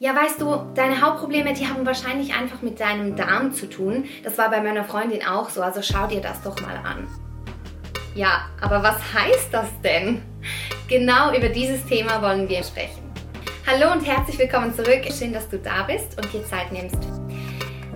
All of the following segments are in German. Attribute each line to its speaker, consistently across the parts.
Speaker 1: Ja, weißt du, deine Hautprobleme, die haben wahrscheinlich einfach mit deinem Darm zu tun. Das war bei meiner Freundin auch so, also schau dir das doch mal an. Ja, aber was heißt das denn? Genau über dieses Thema wollen wir sprechen. Hallo und herzlich willkommen zurück. Schön, dass du da bist und dir Zeit nimmst.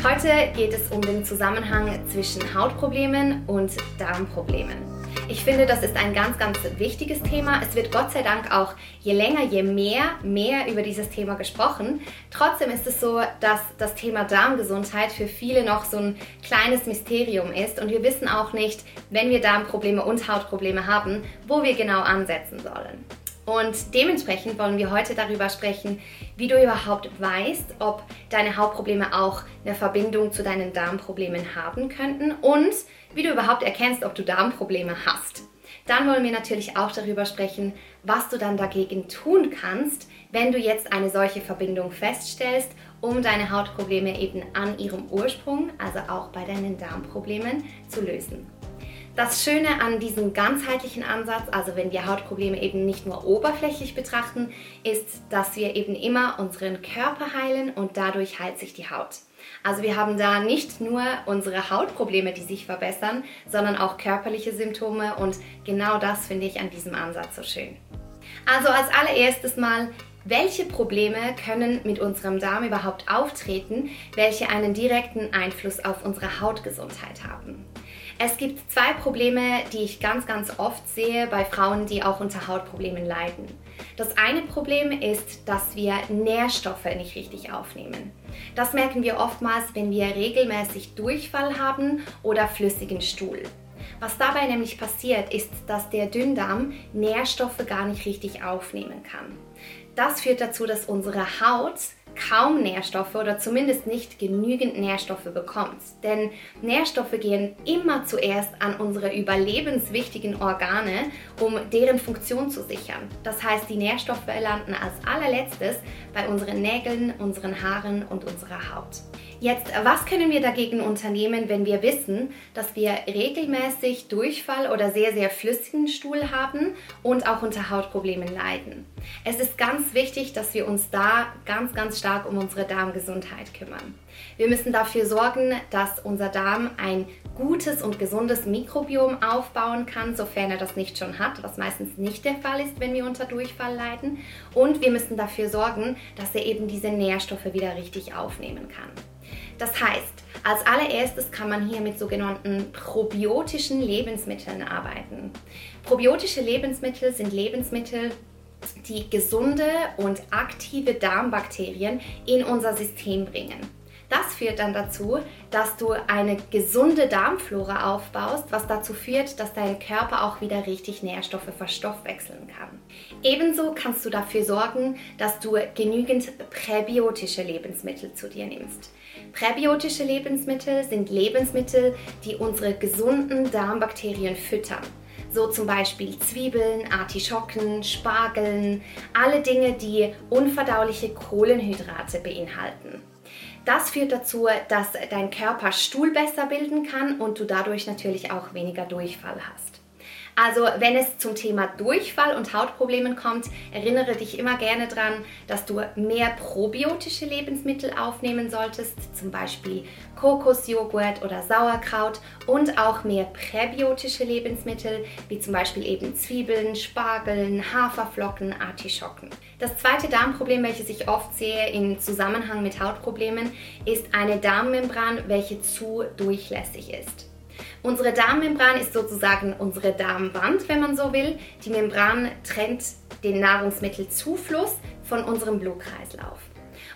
Speaker 1: Heute geht es um den Zusammenhang zwischen Hautproblemen und Darmproblemen. Ich finde, das ist ein ganz, ganz wichtiges Thema. Es wird Gott sei Dank auch je länger, je mehr, mehr über dieses Thema gesprochen. Trotzdem ist es so, dass das Thema Darmgesundheit für viele noch so ein kleines Mysterium ist und wir wissen auch nicht, wenn wir Darmprobleme und Hautprobleme haben, wo wir genau ansetzen sollen. Und dementsprechend wollen wir heute darüber sprechen, wie du überhaupt weißt, ob deine Hautprobleme auch eine Verbindung zu deinen Darmproblemen haben könnten und wie du überhaupt erkennst, ob du Darmprobleme hast. Dann wollen wir natürlich auch darüber sprechen, was du dann dagegen tun kannst, wenn du jetzt eine solche Verbindung feststellst, um deine Hautprobleme eben an ihrem Ursprung, also auch bei deinen Darmproblemen, zu lösen. Das Schöne an diesem ganzheitlichen Ansatz, also wenn wir Hautprobleme eben nicht nur oberflächlich betrachten, ist, dass wir eben immer unseren Körper heilen und dadurch heilt sich die Haut. Also wir haben da nicht nur unsere Hautprobleme, die sich verbessern, sondern auch körperliche Symptome und genau das finde ich an diesem Ansatz so schön. Also als allererstes mal, welche Probleme können mit unserem Darm überhaupt auftreten, welche einen direkten Einfluss auf unsere Hautgesundheit haben? Es gibt zwei Probleme, die ich ganz, ganz oft sehe bei Frauen, die auch unter Hautproblemen leiden. Das eine Problem ist, dass wir Nährstoffe nicht richtig aufnehmen. Das merken wir oftmals, wenn wir regelmäßig Durchfall haben oder flüssigen Stuhl. Was dabei nämlich passiert, ist, dass der Dünndarm Nährstoffe gar nicht richtig aufnehmen kann. Das führt dazu, dass unsere Haut kaum Nährstoffe oder zumindest nicht genügend Nährstoffe bekommt. Denn Nährstoffe gehen immer zuerst an unsere überlebenswichtigen Organe, um deren Funktion zu sichern. Das heißt, die Nährstoffe landen als allerletztes bei unseren Nägeln, unseren Haaren und unserer Haut. Jetzt, was können wir dagegen unternehmen, wenn wir wissen, dass wir regelmäßig Durchfall oder sehr, sehr flüssigen Stuhl haben und auch unter Hautproblemen leiden? Es ist ganz wichtig, dass wir uns da ganz, ganz stark um unsere Darmgesundheit kümmern. Wir müssen dafür sorgen, dass unser Darm ein gutes und gesundes Mikrobiom aufbauen kann, sofern er das nicht schon hat, was meistens nicht der Fall ist, wenn wir unter Durchfall leiden. Und wir müssen dafür sorgen, dass er eben diese Nährstoffe wieder richtig aufnehmen kann. Das heißt, als allererstes kann man hier mit sogenannten probiotischen Lebensmitteln arbeiten. Probiotische Lebensmittel sind Lebensmittel, die gesunde und aktive Darmbakterien in unser System bringen. Das führt dann dazu, dass du eine gesunde Darmflora aufbaust, was dazu führt, dass dein Körper auch wieder richtig Nährstoffe verstoffwechseln kann. Ebenso kannst du dafür sorgen, dass du genügend präbiotische Lebensmittel zu dir nimmst. Präbiotische Lebensmittel sind Lebensmittel, die unsere gesunden Darmbakterien füttern. So zum Beispiel Zwiebeln, Artischocken, Spargeln, alle Dinge, die unverdauliche Kohlenhydrate beinhalten. Das führt dazu, dass dein Körper Stuhl besser bilden kann und du dadurch natürlich auch weniger Durchfall hast. Also wenn es zum Thema Durchfall und Hautproblemen kommt, erinnere dich immer gerne daran, dass du mehr probiotische Lebensmittel aufnehmen solltest, zum Beispiel Kokosjoghurt oder Sauerkraut und auch mehr präbiotische Lebensmittel, wie zum Beispiel eben Zwiebeln, Spargeln, Haferflocken, Artischocken. Das zweite Darmproblem, welches ich oft sehe im Zusammenhang mit Hautproblemen, ist eine Darmmembran, welche zu durchlässig ist. Unsere Darmmembran ist sozusagen unsere Darmwand, wenn man so will. Die Membran trennt den Nahrungsmittelzufluss von unserem Blutkreislauf.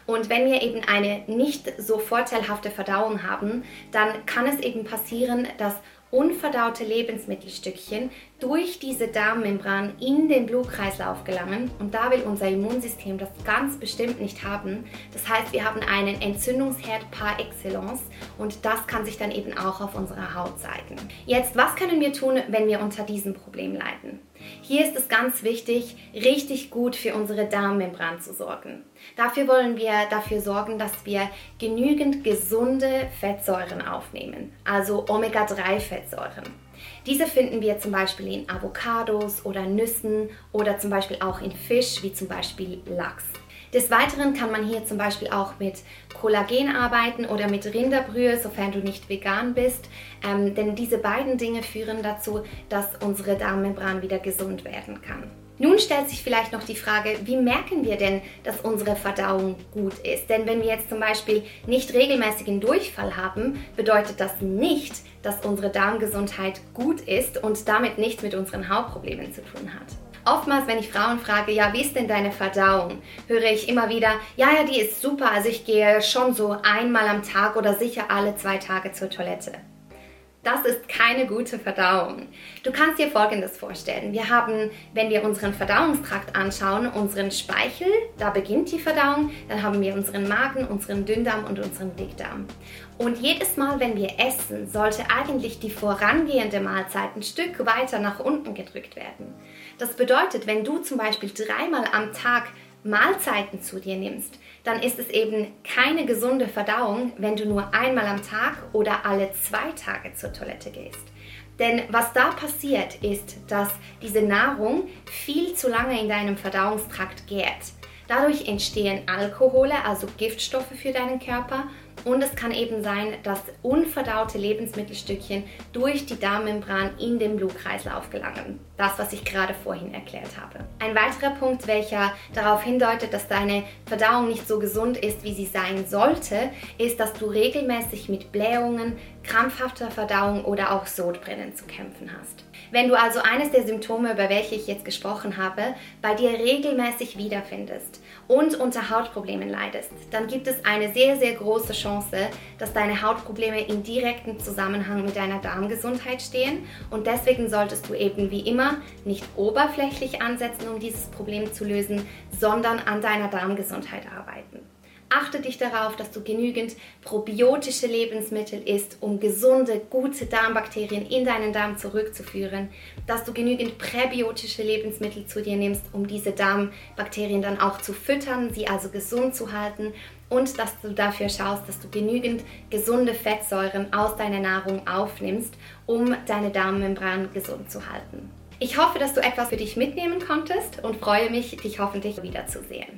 Speaker 1: Und wenn wir eben eine nicht so vorteilhafte Verdauung haben, dann kann es eben passieren, dass unverdaute Lebensmittelstückchen durch diese Darmmembran in den Blutkreislauf gelangen und da will unser Immunsystem das ganz bestimmt nicht haben. Das heißt, wir haben einen Entzündungsherd par excellence und das kann sich dann eben auch auf unserer Haut zeigen. Jetzt, was können wir tun, wenn wir unter diesem Problem leiden? Hier ist es ganz wichtig, richtig gut für unsere Darmmembran zu sorgen. Dafür wollen wir dafür sorgen, dass wir genügend gesunde Fettsäuren aufnehmen, also Omega-3-Fettsäuren. Diese finden wir zum Beispiel in Avocados oder Nüssen oder zum Beispiel auch in Fisch, wie zum Beispiel Lachs. Des Weiteren kann man hier zum Beispiel auch mit Kollagen arbeiten oder mit Rinderbrühe, sofern du nicht vegan bist. Ähm, denn diese beiden Dinge führen dazu, dass unsere Darmmembran wieder gesund werden kann. Nun stellt sich vielleicht noch die Frage, wie merken wir denn, dass unsere Verdauung gut ist? Denn wenn wir jetzt zum Beispiel nicht regelmäßigen Durchfall haben, bedeutet das nicht, dass unsere Darmgesundheit gut ist und damit nichts mit unseren Hautproblemen zu tun hat. Oftmals, wenn ich Frauen frage, ja, wie ist denn deine Verdauung, höre ich immer wieder, ja, ja, die ist super, also ich gehe schon so einmal am Tag oder sicher alle zwei Tage zur Toilette. Das ist keine gute Verdauung. Du kannst dir Folgendes vorstellen. Wir haben, wenn wir unseren Verdauungstrakt anschauen, unseren Speichel, da beginnt die Verdauung, dann haben wir unseren Magen, unseren Dünndarm und unseren Dickdarm. Und jedes Mal, wenn wir essen, sollte eigentlich die vorangehende Mahlzeit ein Stück weiter nach unten gedrückt werden. Das bedeutet, wenn du zum Beispiel dreimal am Tag Mahlzeiten zu dir nimmst, dann ist es eben keine gesunde Verdauung, wenn du nur einmal am Tag oder alle zwei Tage zur Toilette gehst. Denn was da passiert, ist, dass diese Nahrung viel zu lange in deinem Verdauungstrakt gärt. Dadurch entstehen Alkohole, also Giftstoffe für deinen Körper und es kann eben sein, dass unverdaute Lebensmittelstückchen durch die Darmmembran in den Blutkreislauf gelangen. Das, was ich gerade vorhin erklärt habe. Ein weiterer Punkt, welcher darauf hindeutet, dass deine Verdauung nicht so gesund ist, wie sie sein sollte, ist, dass du regelmäßig mit Blähungen, krampfhafter Verdauung oder auch Sodbrennen zu kämpfen hast. Wenn du also eines der Symptome, über welche ich jetzt gesprochen habe, bei dir regelmäßig wiederfindest und unter Hautproblemen leidest, dann gibt es eine sehr, sehr große Chance, dass deine Hautprobleme in direktem Zusammenhang mit deiner Darmgesundheit stehen und deswegen solltest du eben wie immer nicht oberflächlich ansetzen, um dieses Problem zu lösen, sondern an deiner Darmgesundheit arbeiten. Achte dich darauf, dass du genügend probiotische Lebensmittel isst, um gesunde, gute Darmbakterien in deinen Darm zurückzuführen, dass du genügend präbiotische Lebensmittel zu dir nimmst, um diese Darmbakterien dann auch zu füttern, sie also gesund zu halten und dass du dafür schaust, dass du genügend gesunde Fettsäuren aus deiner Nahrung aufnimmst, um deine Darmmembran gesund zu halten. Ich hoffe, dass du etwas für dich mitnehmen konntest und freue mich, dich hoffentlich wiederzusehen.